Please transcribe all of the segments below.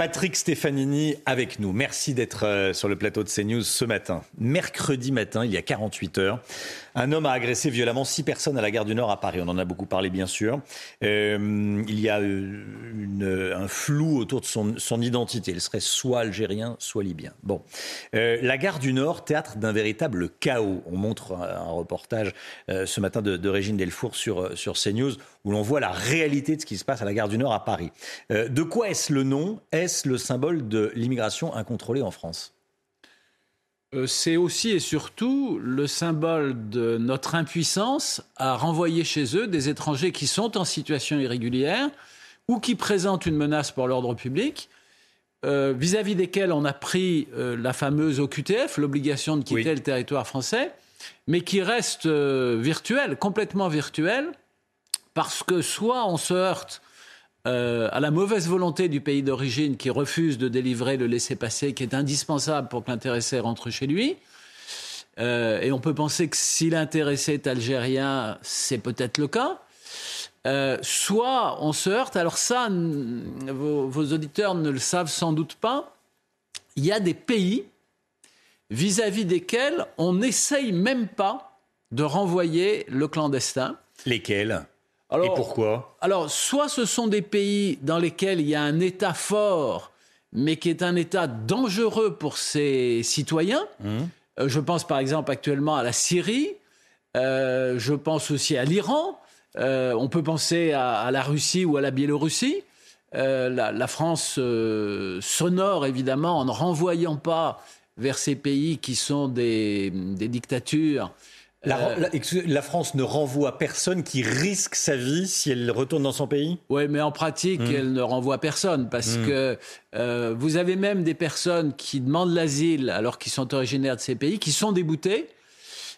Patrick Stefanini avec nous. Merci d'être euh, sur le plateau de CNews ce matin. Mercredi matin, il y a 48 heures, un homme a agressé violemment six personnes à la gare du Nord à Paris. On en a beaucoup parlé, bien sûr. Euh, il y a euh, un flou autour de son, identité. Il serait soit algérien, soit libyen. Bon. La gare du Nord, théâtre d'un véritable chaos. On montre un, reportage ce matin de, de Régine Delfour sur, sur CNews où l'on voit la réalité de ce qui se passe à la gare du Nord à Paris. De quoi est-ce le nom? Est-ce le symbole de l'immigration incontrôlée en France? Euh, c'est aussi et surtout le symbole de notre impuissance à renvoyer chez eux des étrangers qui sont en situation irrégulière ou qui présentent une menace pour l'ordre public, euh, vis-à-vis desquels on a pris euh, la fameuse OQTF, l'obligation de quitter Oui. le territoire français, mais qui reste euh, virtuelle, complètement virtuelle, parce que soit on se heurte euh, à la mauvaise volonté du pays d'origine qui refuse de délivrer le laissez-passer qui est indispensable pour que l'intéressé rentre chez lui. Euh, et on peut penser que si l'intéressé est algérien, c'est peut-être le cas. Euh, soit on se heurte, alors ça, vos, vos auditeurs ne le savent sans doute pas, il y a des pays vis-à-vis desquels on n'essaye même pas de renvoyer le clandestin. Lesquels? Et Alors, pourquoi alors, soit ce sont des pays dans lesquels il y a un État fort, mais qui est un État dangereux pour ses citoyens. Euh, je pense par exemple actuellement à la Syrie, Euh, je pense aussi à l'Iran, Euh, on peut penser à, à la Russie ou à la Biélorussie. La, la France s'honore évidemment en ne renvoyant pas vers ces pays qui sont des, des dictatures. La, Euh, la- France ne renvoie personne qui risque sa vie si elle retourne dans son pays? Oui, mais en pratique, elle ne renvoie personne parce que euh, vous avez même des personnes qui demandent l'asile alors qu'ils sont originaires de ces pays, qui sont déboutées,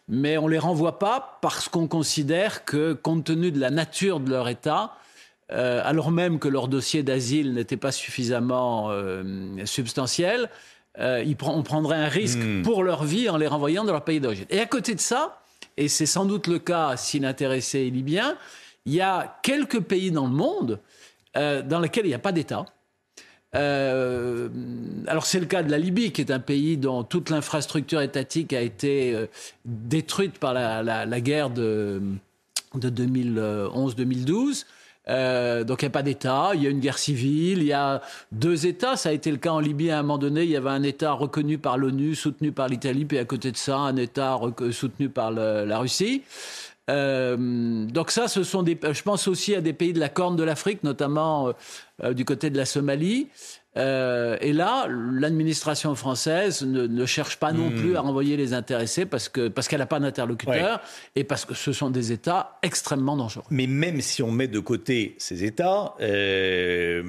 mais on les renvoie pas parce qu'on considère que, compte tenu de la nature de leur État, euh, alors même que leur dossier d'asile n'était pas suffisamment euh, substantiel, on prendrait un risque pour leur vie en les renvoyant dans leur pays d'origine. Et à côté de ça, et c'est sans doute le cas si l'intéressé est libyen, il y a quelques pays dans le monde euh, dans lesquels il n'y a pas d'État. Euh, alors c'est le cas de la Libye, qui est un pays dont toute l'infrastructure étatique a été euh, détruite par la, guerre de 2011-2012. Euh, donc il n'y a pas d'État, il y a une guerre civile, il y a deux États. Ça a été le cas en Libye à un moment donné. Il y avait un État reconnu par l'ONU, soutenu par l'Italie, puis à côté de ça, un État soutenu par la Russie. Euh, donc ça, ce sont des. Je pense aussi à des pays de la Corne de l'Afrique, notamment euh, euh, du côté de la Somalie. Euh, et là, l'administration française ne, ne cherche pas non plus à renvoyer les intéressés parce que parce qu'elle n'a pas d'interlocuteur et parce que ce sont des États extrêmement dangereux. Mais même si on met de côté ces États, euh,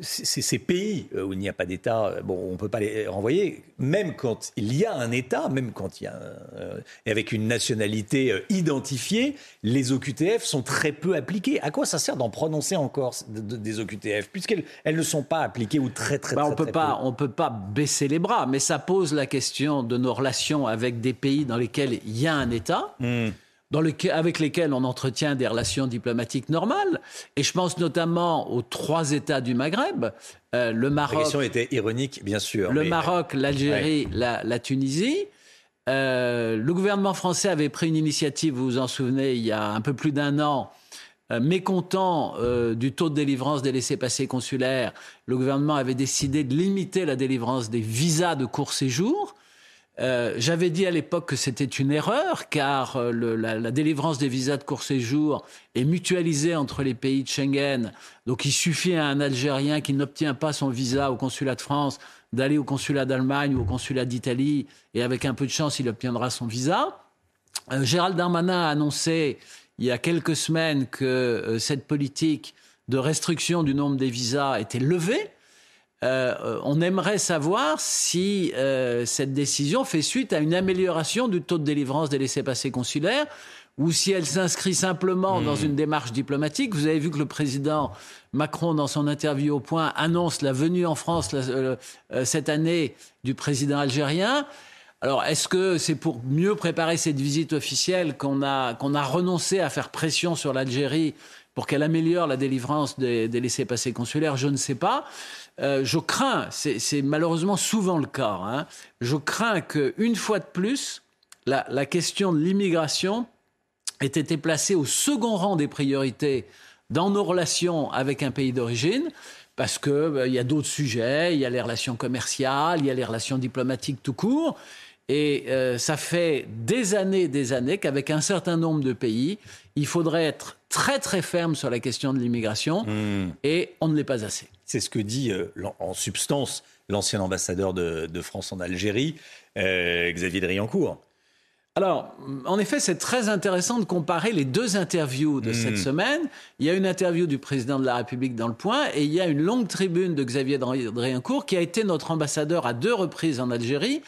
ces pays où il n'y a pas d'État, bon, on ne peut pas les renvoyer. Même quand il y a un État, même quand il y a un- euh, avec une nationalité euh, identifiée, les OQTF sont très peu appliquées. À quoi ça sert d'en prononcer encore de- de- des OQTF puisqu'elles elles ne sont pas appliquées ou très très, Bah, très, on peut très pas, peu on peut pas baisser les bras, mais ça pose la question de nos relations avec des pays dans lesquels il y a un État. Hmm. Dans avec lesquels on entretient des relations diplomatiques normales. Et je pense notamment aux trois États du Maghreb, euh, le La Maroc, question était ironique, bien sûr. le mais- Maroc, l'Algérie, la, la Tunisie. Euh, le gouvernement français avait pris une initiative, vous vous en souvenez, il y a un peu plus d'un an, mécontent euh, du taux de délivrance des laissés-passer consulaires. Le gouvernement avait décidé de limiter la délivrance des visas de court séjour. Euh, J'avais dit à l'époque que c'était une erreur, car euh, le- la, la délivrance des visas de court séjour est mutualisée entre les pays de Schengen. Donc il suffit à un Algérien qui n'obtient pas son visa au consulat de France d'aller au consulat d'Allemagne ou au consulat d'Italie, et avec un peu de chance, il obtiendra son visa. Euh, Gérald Darmanin a annoncé il y a quelques semaines que euh, cette politique de restriction du nombre des visas était levée. Euh, on aimerait savoir si euh, cette décision fait suite à une amélioration du taux de délivrance des laissés-passer consulaires ou si elle s'inscrit simplement dans hmm. une démarche diplomatique. Vous avez vu que le président Macron, dans son interview au point, annonce la venue en France euh, cette année du président algérien. Alors, est-ce que c'est pour mieux préparer cette visite officielle qu'on a, qu'on a renoncé à faire pression sur l'Algérie pour qu'elle améliore la délivrance des, laissés-passer consulaires? Je ne sais pas. Euh, je crains, c'est malheureusement souvent le cas, hein, je crains qu'une fois de plus, la, question de l'immigration ait été placée au second rang des priorités dans nos relations avec un pays d'origine, parce qu'il euh, il y a d'autres sujets, il y a les relations commerciales, il y a les relations diplomatiques tout court. Et euh, ça fait des années des années qu'avec un certain nombre de pays, il faudrait être très très ferme sur la question de l'immigration hmm. et on ne l'est pas assez. C'est ce que dit euh, en substance l'ancien ambassadeur de, France en Algérie, euh, Xavier Driancourt. Alors, en effet, c'est très intéressant de comparer les deux interviews de cette hmm. semaine. Il y a une interview du président de la République dans Le Point et il y a une longue tribune de Xavier Driancourt qui a été notre ambassadeur à deux reprises en Algérie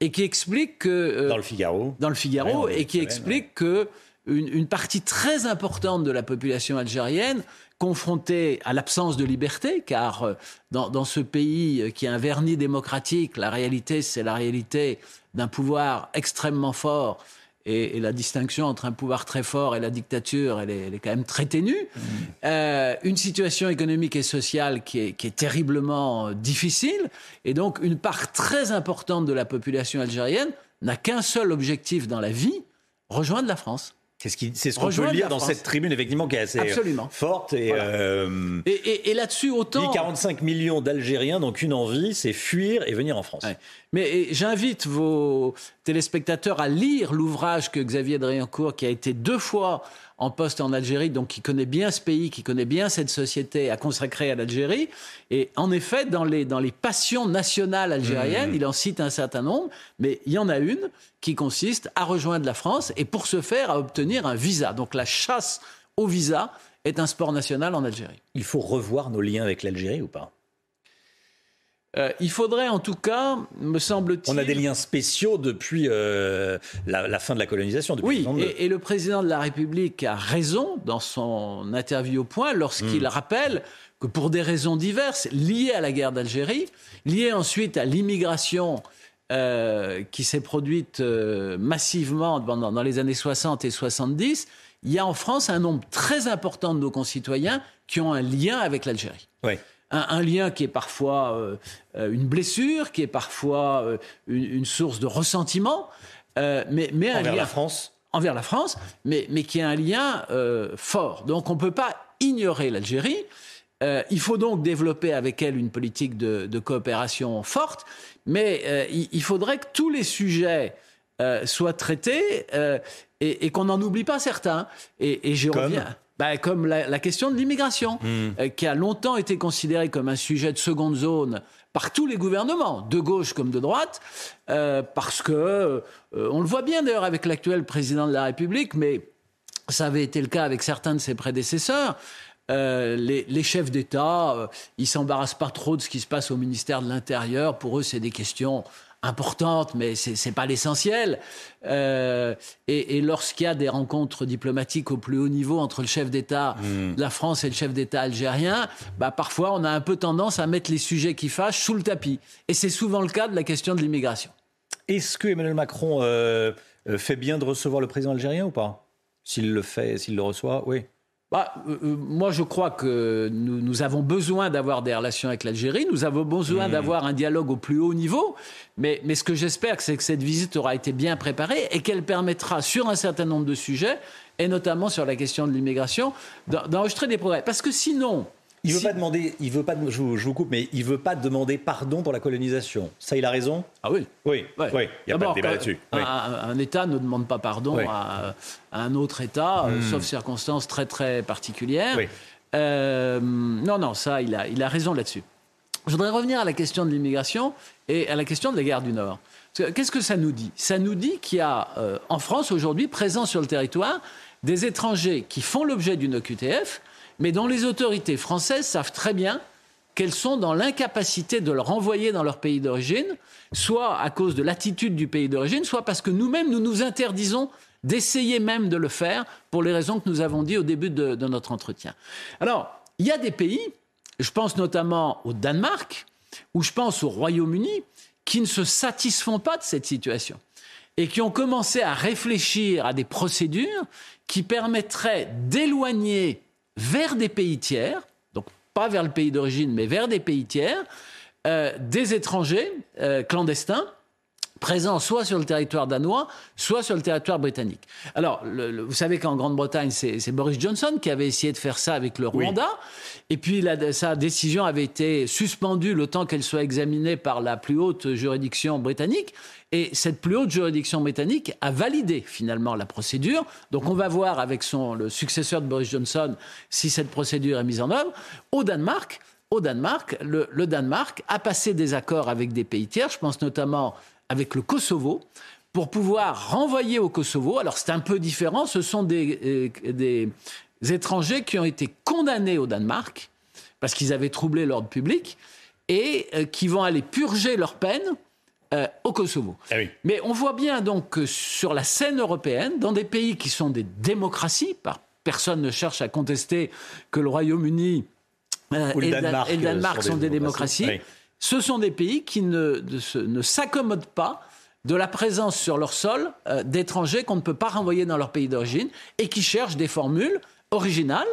et qui explique que euh, dans le Figaro, dans le Figaro, et qui explique que une, partie très importante de la population algérienne confrontée à l'absence de liberté, car euh, dans, dans, ce pays euh, qui a un vernis démocratique, la réalité, c'est la réalité d'un pouvoir extrêmement fort et, la distinction entre un pouvoir très fort et la dictature, elle est, quand même très ténue. Mmh. Euh, une situation économique et sociale qui est, qui est, terriblement euh, difficile, et donc une part très importante de la population algérienne n'a qu'un seul objectif dans la vie, rejoindre la France. C'est ce qu'on peut lire dans cette tribune, effectivement, qui est assez Absolument. forte. Euh, et, et, et, là-dessus, autant. 45 millions d'Algériens, donc une envie, c'est fuir et venir en France. Mais j'invite vos téléspectateurs à lire l'ouvrage que Xavier Driancourt, qui a été deux fois en poste en Algérie, donc qui connaît bien ce pays, qui connaît bien cette société, a consacré à l'Algérie. Et en effet, dans les, dans les passions nationales algériennes, mmh. il en cite un certain nombre, mais il y en a une qui consiste à rejoindre la France et pour ce faire à obtenir un visa. Donc la chasse au visa est un sport national en Algérie. Il faut revoir nos liens avec l'Algérie ou pas? Euh, il faudrait en tout cas, me semble-t-il. On a des liens spéciaux depuis euh, la, fin de la colonisation. oui, et, le président de la République a raison dans son interview au point lorsqu'il hmm. rappelle que pour des raisons diverses, liées à la guerre d'Algérie, liées ensuite à l'immigration euh, qui s'est produite massivement dans, dans les années 60 et 70, il y a en France un nombre très important de nos concitoyens qui ont un lien avec l'Algérie. Oui un, lien qui est parfois euh, euh, une blessure, qui est parfois euh, une, source de ressentiment, mais, mais envers la France. Envers la France, mais, mais qui est un lien fort. Donc on ne peut pas ignorer l'Algérie. il faut donc développer avec elle une politique de, coopération forte, mais il, faudrait que tous les sujets soient traités et, qu'on n'en oublie pas certains. Et, et je reviens. Bah, comme la, question de l'immigration, hmm. euh, qui a longtemps été considérée comme un sujet de seconde zone par tous les gouvernements, de gauche comme de droite, euh, parce que, euh, on le voit bien d'ailleurs avec l'actuel président de la République, mais ça avait été le cas avec certains de ses prédécesseurs, les, les, chefs d'État, ils s'embarrassent pas trop de ce qui se passe au ministère de l'Intérieur. Pour eux, c'est des questions importante, mais ce n'est pas l'essentiel. Euh, et, lorsqu'il y a des rencontres diplomatiques au plus haut niveau entre le chef d'État hmm. de la France et le chef d'État algérien, bah, parfois on a un peu tendance à mettre les sujets qui fâchent sous le tapis. Et c'est souvent le cas de la question de l'immigration. Est-ce que Emmanuel Macron euh, euh, fait bien de recevoir le président algérien ou pas? S'il le fait, s'il le reçoit, oui. Bah, euh, euh, moi, je crois que nous, nous avons besoin d'avoir des relations avec l'Algérie, nous avons besoin mmh. d'avoir un dialogue au plus haut niveau, mais, mais ce que j'espère, c'est que cette visite aura été bien préparée et qu'elle permettra, sur un certain nombre de sujets, et notamment sur la question de l'immigration, d'enregistrer des progrès. Parce que sinon, il veut pas demander, il veut pas, je vous, coupe, mais il veut pas demander pardon pour la colonisation. Ça, il a raison? Ah oui. Oui, oui. Il n'y a pas de débat là-dessus. Un, État ne demande pas pardon à, un autre État, euh, hmm. sauf circonstances très très particulières. Euh, non, non, ça, il a, il a raison là-dessus. Je voudrais revenir à la question de l'immigration et à la question de la guerre du Nord. Qu'est-ce que ça nous dit? Ça nous dit qu'il y a euh, en France aujourd'hui, présents sur le territoire, des étrangers qui font l'objet d'une OQTF mais dont les autorités françaises savent très bien qu'elles sont dans l'incapacité de le renvoyer dans leur pays d'origine, soit à cause de l'attitude du pays d'origine, soit parce que nous-mêmes, nous nous interdisons d'essayer même de le faire pour les raisons que nous avons dit au début de, de notre entretien. Alors, il y a des pays, je pense notamment au Danemark, ou je pense au Royaume-Uni, qui ne se satisfont pas de cette situation et qui ont commencé à réfléchir à des procédures qui permettraient d'éloigner vers des pays tiers, donc pas vers le pays d'origine, mais vers des pays tiers, euh, des étrangers euh, clandestins présents soit sur le territoire danois, soit sur le territoire britannique. Alors, vous savez qu'en Grande-Bretagne, c'est Boris Johnson qui avait essayé de faire ça avec le Rwanda. Et puis, sa décision avait été suspendue le temps qu'elle soit examinée par la plus haute juridiction britannique. Et cette plus haute juridiction britannique a validé finalement la procédure. Donc on va voir avec son, le successeur de Boris Johnson si cette procédure est mise en œuvre. Au Danemark, au Danemark, le, le Danemark a passé des accords avec des pays tiers. Je pense notamment avec le Kosovo, pour pouvoir renvoyer au Kosovo. Alors c'est un peu différent, ce sont des, euh, des étrangers qui ont été condamnés au Danemark parce qu'ils avaient troublé l'ordre public et euh, qui vont aller purger leur peine euh, au Kosovo. Ah Mais on voit bien donc que sur la scène européenne, dans des pays qui sont des démocraties, personne ne cherche à contester que le Royaume-Uni et, le Danemark, sont, des, démocraties ce sont des pays qui ne, ne s'accommodent pas de la présence sur leur sol euh, d'étrangers qu'on ne peut pas renvoyer dans leur pays d'origine et qui cherchent des formules originales,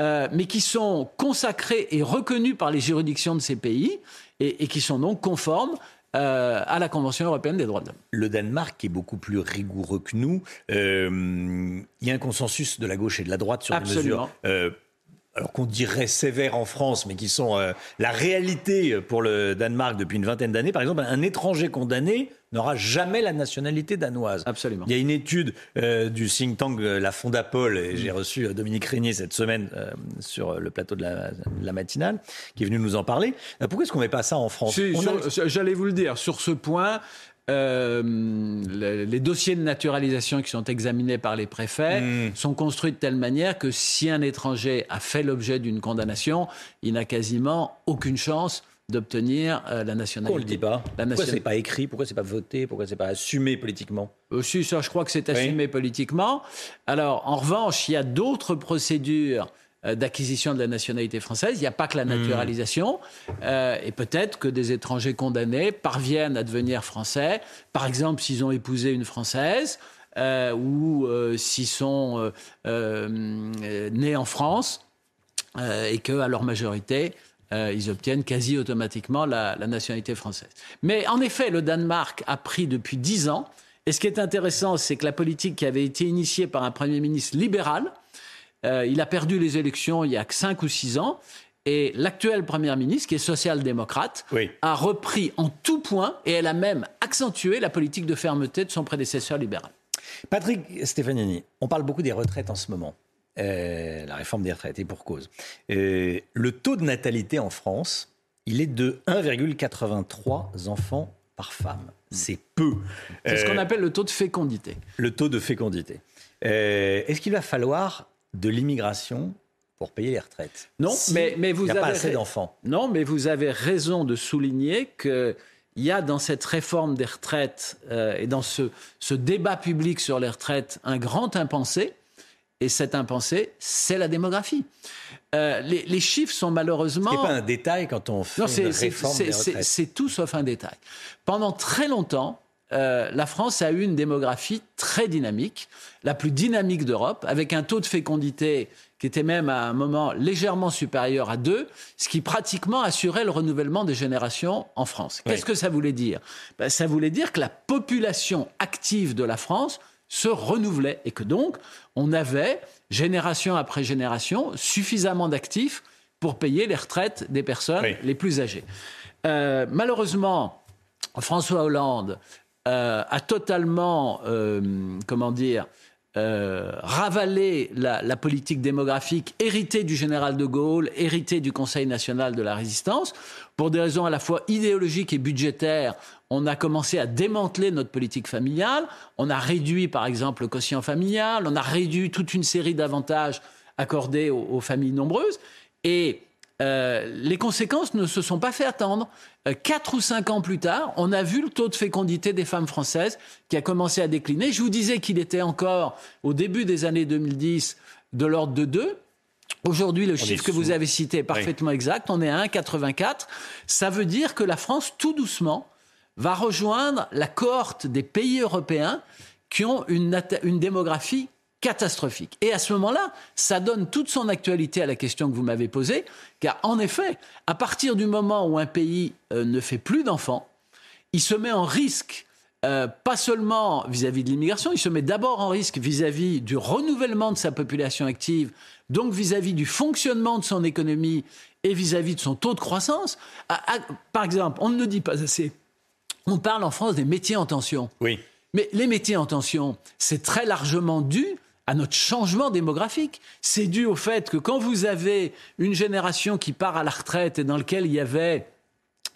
euh, mais qui sont consacrées et reconnues par les juridictions de ces pays et, qui sont donc conformes euh, à la Convention européenne des droits de l'homme. Le Danemark est beaucoup plus rigoureux que nous. Il y a un consensus de la gauche et de la droite sur Absolument. les mesures alors qu'on dirait sévères en France, mais qui sont euh, la réalité pour le Danemark depuis une vingtaine d'années. Par exemple, un étranger condamné n'aura jamais la nationalité danoise. Absolument. Il y a une étude euh, du think tank euh, La Fondapol, et j'ai reçu Dominique Régnier cette semaine sur le plateau de la, matinale, qui est venu nous en parler. pourquoi est-ce qu'on ne met pas ça en France? J'allais vous le dire, sur ce point, euh, les, dossiers de naturalisation qui sont examinés par les préfets hmm. sont construits de telle manière que si un étranger a fait l'objet d'une condamnation, il n'a quasiment aucune chance d'obtenir euh, la nationalité. Pourquoi on le dit pas la Pourquoi c'est pas écrit Pourquoi c'est pas voté Pourquoi c'est pas assumé politiquement Aussi, euh, ça, je crois que c'est assumé politiquement. Alors, en revanche, il y a d'autres procédures d'acquisition de la nationalité française. Il n'y a pas que la hmm. naturalisation. Euh, et peut-être que des étrangers condamnés parviennent à devenir français, par exemple s'ils ont épousé une Française. Euh, ou s'ils sont nés en France et qu'à leur majorité, ils obtiennent quasi automatiquement la, la, nationalité française. Mais en effet, le Danemark a pris depuis dix ans. Et ce qui est intéressant, c'est que la politique qui avait été initiée par un Premier ministre libéral, euh, il a perdu les élections il y a cinq ou six ans. Et l'actuelle première ministre, qui est social-démocrate, a repris en tout point et elle a même accentué la politique de fermeté de son prédécesseur libéral. Patrick Stefanini, on parle beaucoup des retraites en ce moment. Euh, la réforme des retraites, et pour cause. Euh, le taux de natalité en France, il est de 1,83 enfants par femme. C'est peu. C'est ce qu'on appelle le taux de fécondité. Le taux de fécondité. Est-ce qu'il va falloir de l'immigration pour payer les retraites. Non, mais, mais vous avez pas assez d'enfants. Non, mais vous avez raison de souligner que il y a dans cette réforme des retraites euh, et dans ce, ce, débat public sur les retraites un grand impensé. Et cet impensé, c'est la démographie. Euh, les, les, chiffres sont malheureusement. Ce n'est pas un détail quand on fait une réforme des retraites. C'est tout sauf un détail. Pendant très longtemps, euh, la France a eu une démographie très dynamique, la plus dynamique d'Europe, avec un taux de fécondité qui était même à un moment légèrement supérieur à 2, ce qui pratiquement assurait le renouvellement des générations en France. Qu'est-ce que ça voulait dire? Ben, Ça voulait dire que la population active de la France se renouvelait et que donc on avait, génération après génération, suffisamment d'actifs pour payer les retraites des personnes les plus âgées. Euh, malheureusement, François Hollande euh, a totalement, euh, comment dire, euh, ravalé la, politique démographique héritée du général de Gaulle, héritée du Conseil national de la résistance. Pour des raisons à la fois idéologiques et budgétaires, on a commencé à démanteler notre politique familiale. On a réduit, par exemple, le quotient familial. On a réduit toute une série d'avantages accordée aux, familles nombreuses. Et euh, les conséquences ne se sont pas fait attendre. Euh, quatre ou cinq ans plus tard, on a vu le taux de fécondité des femmes françaises qui a commencé à décliner. Je vous disais qu'il était encore, au début des années 2010, de l'ordre de 2. Aujourd'hui, le chiffre que vous avez cité est parfaitement exact. On est à 1,84. Ça veut dire que la France, tout doucement, va rejoindre la cohorte des pays européens qui ont une, une démographie catastrophique. Et à ce moment-là, ça donne toute son actualité à la question que vous m'avez posée, car en effet, à partir du moment où un pays euh, ne fait plus d'enfants, il se met en risque, euh, pas seulement vis-à-vis de l'immigration, il se met d'abord en risque vis-à-vis du renouvellement de sa population active, donc vis-à-vis du fonctionnement de son économie et vis-à-vis de son taux de croissance. par exemple, on ne le dit pas assez, on parle en France des métiers en tension. Oui. Mais les métiers en tension, c'est très largement dû à notre changement démographique. C'est dû au fait que quand vous avez une génération qui part à la retraite et dans laquelle il y avait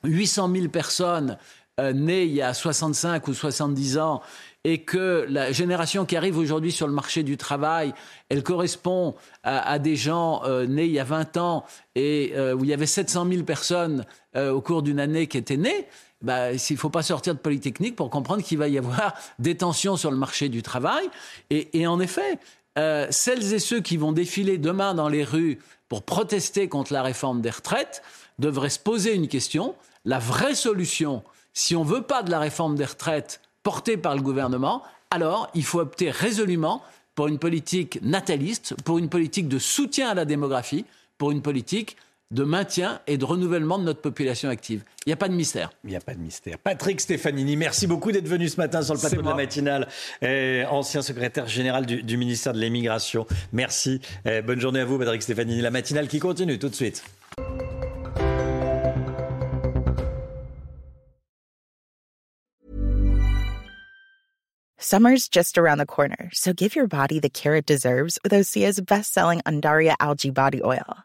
800 000 personnes euh, nées il y a 65 ou 70 ans et que la génération qui arrive aujourd'hui sur le marché du travail, elle correspond à, des gens euh, nés il y a 20 ans et euh, où il y avait 700 000 personnes au cours d'une année qui étaient nées, bah, il ne faut pas sortir de Polytechnique pour comprendre qu'il va y avoir des tensions sur le marché du travail. Et, en effet, euh, celles et ceux qui vont défiler demain dans les rues pour protester contre la réforme des retraites devraient se poser une question. La vraie solution, si on ne veut pas de la réforme des retraites portée par le gouvernement, alors il faut opter résolument pour une politique nataliste, pour une politique de soutien à la démographie, pour une politique de maintien et de renouvellement de notre population active. Il n'y a pas de mystère. Il n'y a pas de mystère. Patrick Stefanini, merci beaucoup d'être venu ce matin sur le plateau de la matinale. ancien secrétaire général du, ministère de l'Immigration. Merci. bonne journée à vous, Patrick Stefanini. La matinale qui continue tout de suite. Summer's just around the corner, so give your body the care it deserves with Osea's best-selling Andaria algae body oil.